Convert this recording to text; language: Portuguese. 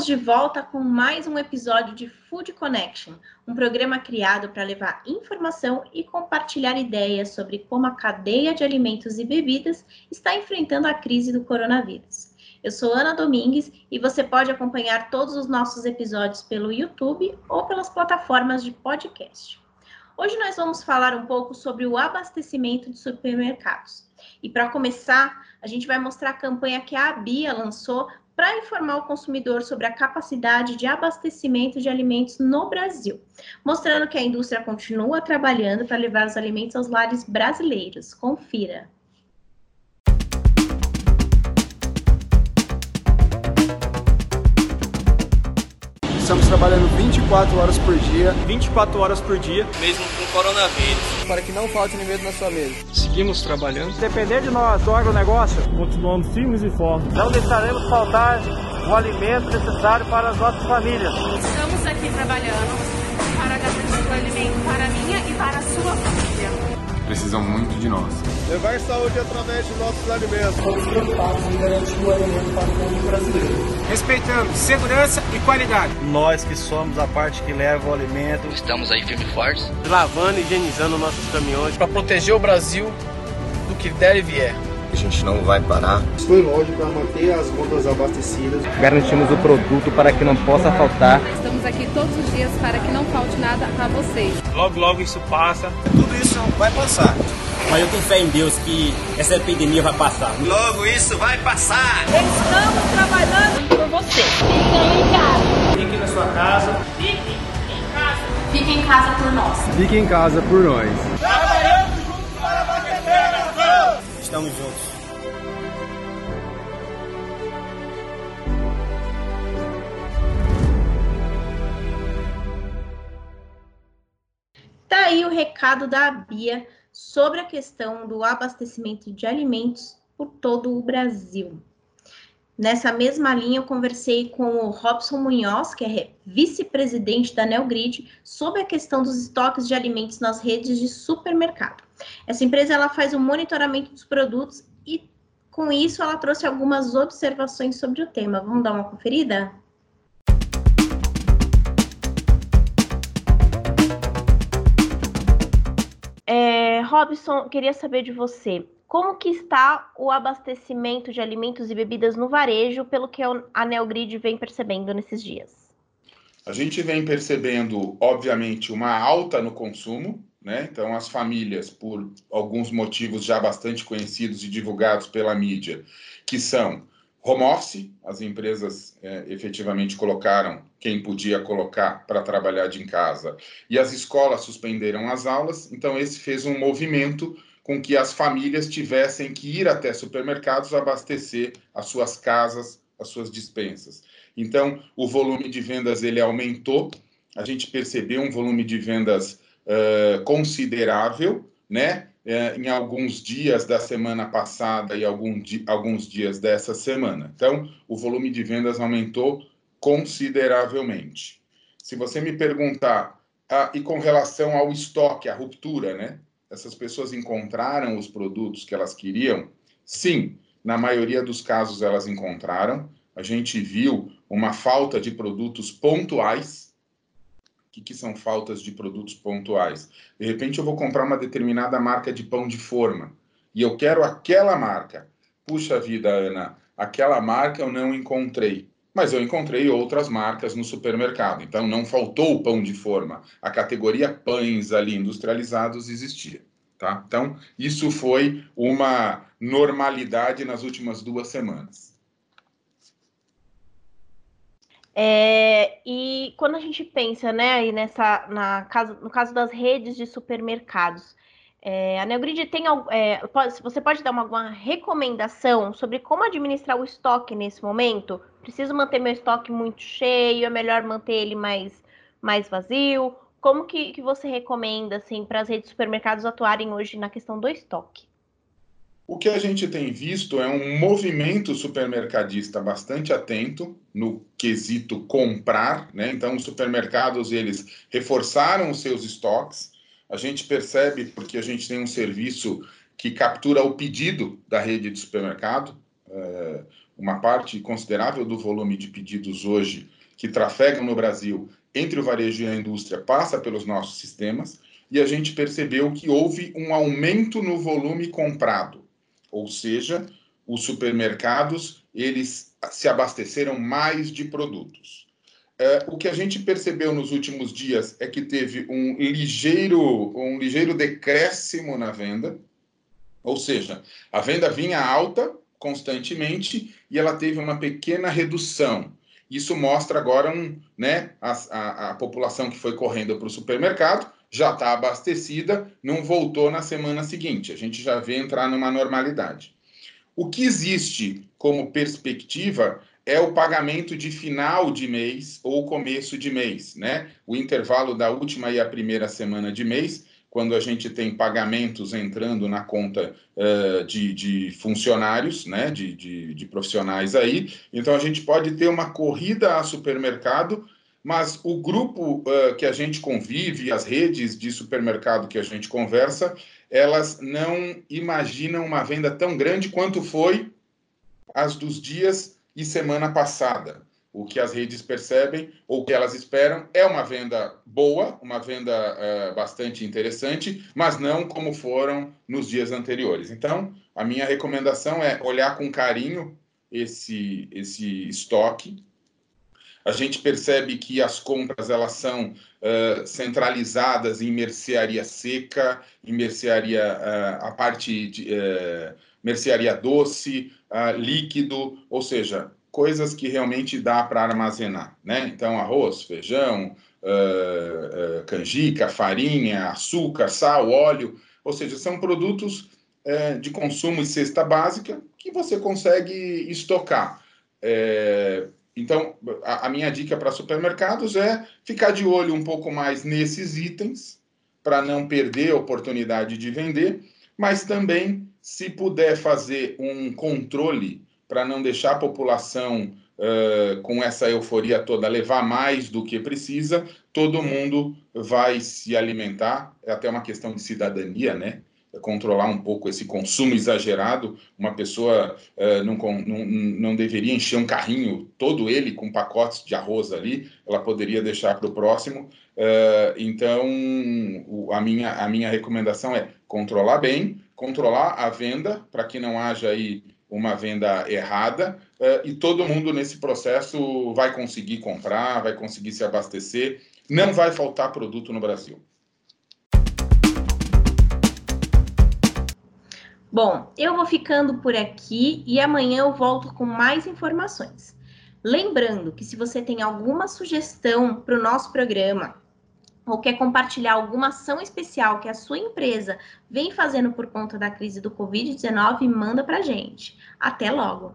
Estamos de volta com mais um episódio de Food Connection, um programa criado para levar informação e compartilhar ideias sobre como a cadeia de alimentos e bebidas está enfrentando a crise do coronavírus. Eu sou Ana Domingues e você pode acompanhar todos os nossos episódios pelo YouTube ou pelas plataformas de podcast. Hoje nós vamos falar um pouco sobre o abastecimento de supermercados. E para começar, a gente vai mostrar a campanha que a Bia lançou para informar o consumidor sobre a capacidade de abastecimento de alimentos no Brasil, mostrando que a indústria continua trabalhando para levar os alimentos aos lares brasileiros. Confira. Estamos trabalhando 24 horas por dia. 24 horas por dia. Mesmo com coronavírus. Para que não falte alimento na sua mesa. Seguimos trabalhando. Depender de nós, do agronegócio, continuamos firmes e fortes. Não deixaremos faltar o alimento necessário para as nossas famílias. Estamos aqui trabalhando para garantir o alimento para a minha e para a sua família precisam muito de nós. Levar saúde através de nossos alimentos. Estamos preocupados em garantir o alimento para o povo brasileiro. Respeitando segurança e qualidade. Nós que somos a parte que leva o alimento. Estamos aí firme e fortes. Lavando e higienizando nossos caminhões. Para proteger o Brasil do que der e vier. A gente não vai parar. Foi lógico para manter as gôndolas abastecidas. Garantimos o produto para que não possa faltar. Estamos aqui todos os dias para que não falte nada a vocês. Logo, logo isso passa. Tudo isso vai passar. Mas eu tenho fé em Deus que essa epidemia vai passar. Logo isso vai passar. Estamos trabalhando por você. Fique em casa. Fique na sua casa. Fique em casa. Fique em casa por nós. Fique em casa por nós. Trabalhando juntos para. Estamos juntos. Aí o recado da Bia sobre a questão do abastecimento de alimentos por todo o Brasil. Nessa mesma linha, eu conversei com o Robson Munhoz, que é vice-presidente da Neogrid, sobre a questão dos estoques de alimentos nas redes de supermercado. Essa empresa ela faz o monitoramento dos produtos e, com isso, ela trouxe algumas observações sobre o tema. Vamos dar uma conferida? Robson, queria saber de você. Como que está o abastecimento de alimentos e bebidas no varejo, pelo que a Neogrid vem percebendo nesses dias? A gente vem percebendo, obviamente, uma alta no consumo, né? Então, as famílias, por alguns motivos já bastante conhecidos e divulgados pela mídia, que são home office, as empresas é, efetivamente colocaram quem podia colocar para trabalhar de em casa, e as escolas suspenderam as aulas, então esse fez um movimento com que as famílias tivessem que ir até supermercados abastecer as suas casas, as suas dispensas. Então, o volume de vendas ele aumentou, a gente percebeu um volume de vendas uh, considerável, né? É, em alguns dias da semana passada e algum di alguns dias dessa semana. Então, o volume de vendas aumentou consideravelmente. Se você me perguntar, ah, e com relação ao estoque, a ruptura, né? Essas pessoas encontraram os produtos que elas queriam? Sim, na maioria dos casos elas encontraram. A gente viu uma falta de produtos pontuais, o que, que, são faltas de produtos pontuais? De repente, eu vou comprar uma determinada marca de pão de forma e eu quero aquela marca. Puxa vida, Ana, aquela marca eu não encontrei, mas eu encontrei outras marcas no supermercado. Então, não faltou o pão de forma. A categoria pães ali industrializados existia. Tá? Então, isso foi uma normalidade nas últimas duas semanas. É, e quando a gente pensa, né, aí nessa, na caso, no caso das redes de supermercados, é, a Neogrid tem, é, pode, você pode dar uma, alguma recomendação sobre como administrar o estoque nesse momento? Preciso manter meu estoque muito cheio? É melhor manter ele mais, mais vazio? Como que, que você recomenda assim, para as redes de supermercados atuarem hoje na questão do estoque? O que a gente tem visto é um movimento supermercadista bastante atento no quesito comprar, né? Então, os supermercados eles reforçaram os seus estoques. A gente percebe porque a gente tem um serviço que captura o pedido da rede de supermercado. É, uma parte considerável do volume de pedidos hoje que trafegam no Brasil entre o varejo e a indústria passa pelos nossos sistemas, e a gente percebeu que houve um aumento no volume comprado, ou seja, os supermercados eles se abasteceram mais de produtos. É, o que a gente percebeu nos últimos dias é que teve um ligeiro, um ligeiro decréscimo na venda, ou seja, a venda vinha alta constantemente e ela teve uma pequena redução. Isso mostra agora um, né, a, a, a população que foi correndo para o supermercado já está abastecida, não voltou na semana seguinte. A gente já vê entrar numa normalidade. O que existe como perspectiva é o pagamento de final de mês ou começo de mês, né? O intervalo da última e a primeira semana de mês, quando a gente tem pagamentos entrando na conta uh, de, de, funcionários, né? De, de, de profissionais aí. Então a gente pode ter uma corrida a supermercado mas o grupo uh, que a gente convive, as redes de supermercado que a gente conversa, elas não imaginam uma venda tão grande quanto foi as dos dias e semana passada. O que as redes percebem ou que elas esperam é uma venda boa, uma venda uh, bastante interessante, mas não como foram nos dias anteriores. Então, a minha recomendação é olhar com carinho esse, esse estoque, a gente percebe que as compras elas são uh, centralizadas em mercearia seca, em mercearia uh, a parte de uh, mercearia doce, líquido, ou seja, coisas que realmente dá para armazenar, né? Então arroz, feijão, canjica, farinha, açúcar, sal, óleo, ou seja, são produtos de consumo e cesta básica que você consegue estocar. É, então, a, a minha dica para supermercados é ficar de olho um pouco mais nesses itens, para não perder a oportunidade de vender, mas também, se puder fazer um controle para não deixar a população uh, com essa euforia toda levar mais do que precisa, todo mundo vai se alimentar. É até uma questão de cidadania, né? Controlar um pouco esse consumo exagerado. Uma pessoa uh, não, não, não deveria encher um carrinho, todo ele com pacotes de arroz ali, ela poderia deixar para o próximo. Uh, então, o, a, minha, a minha recomendação é controlar bem, controlar a venda, para que não haja aí uma venda errada, uh, e todo mundo nesse processo vai conseguir comprar, vai conseguir se abastecer, não vai faltar produto no Brasil. Bom, eu vou ficando por aqui e amanhã eu volto com mais informações. Lembrando que se você tem alguma sugestão para o nosso programa ou quer compartilhar alguma ação especial que a sua empresa vem fazendo por conta da crise do Covid-19, manda para gente. Até logo!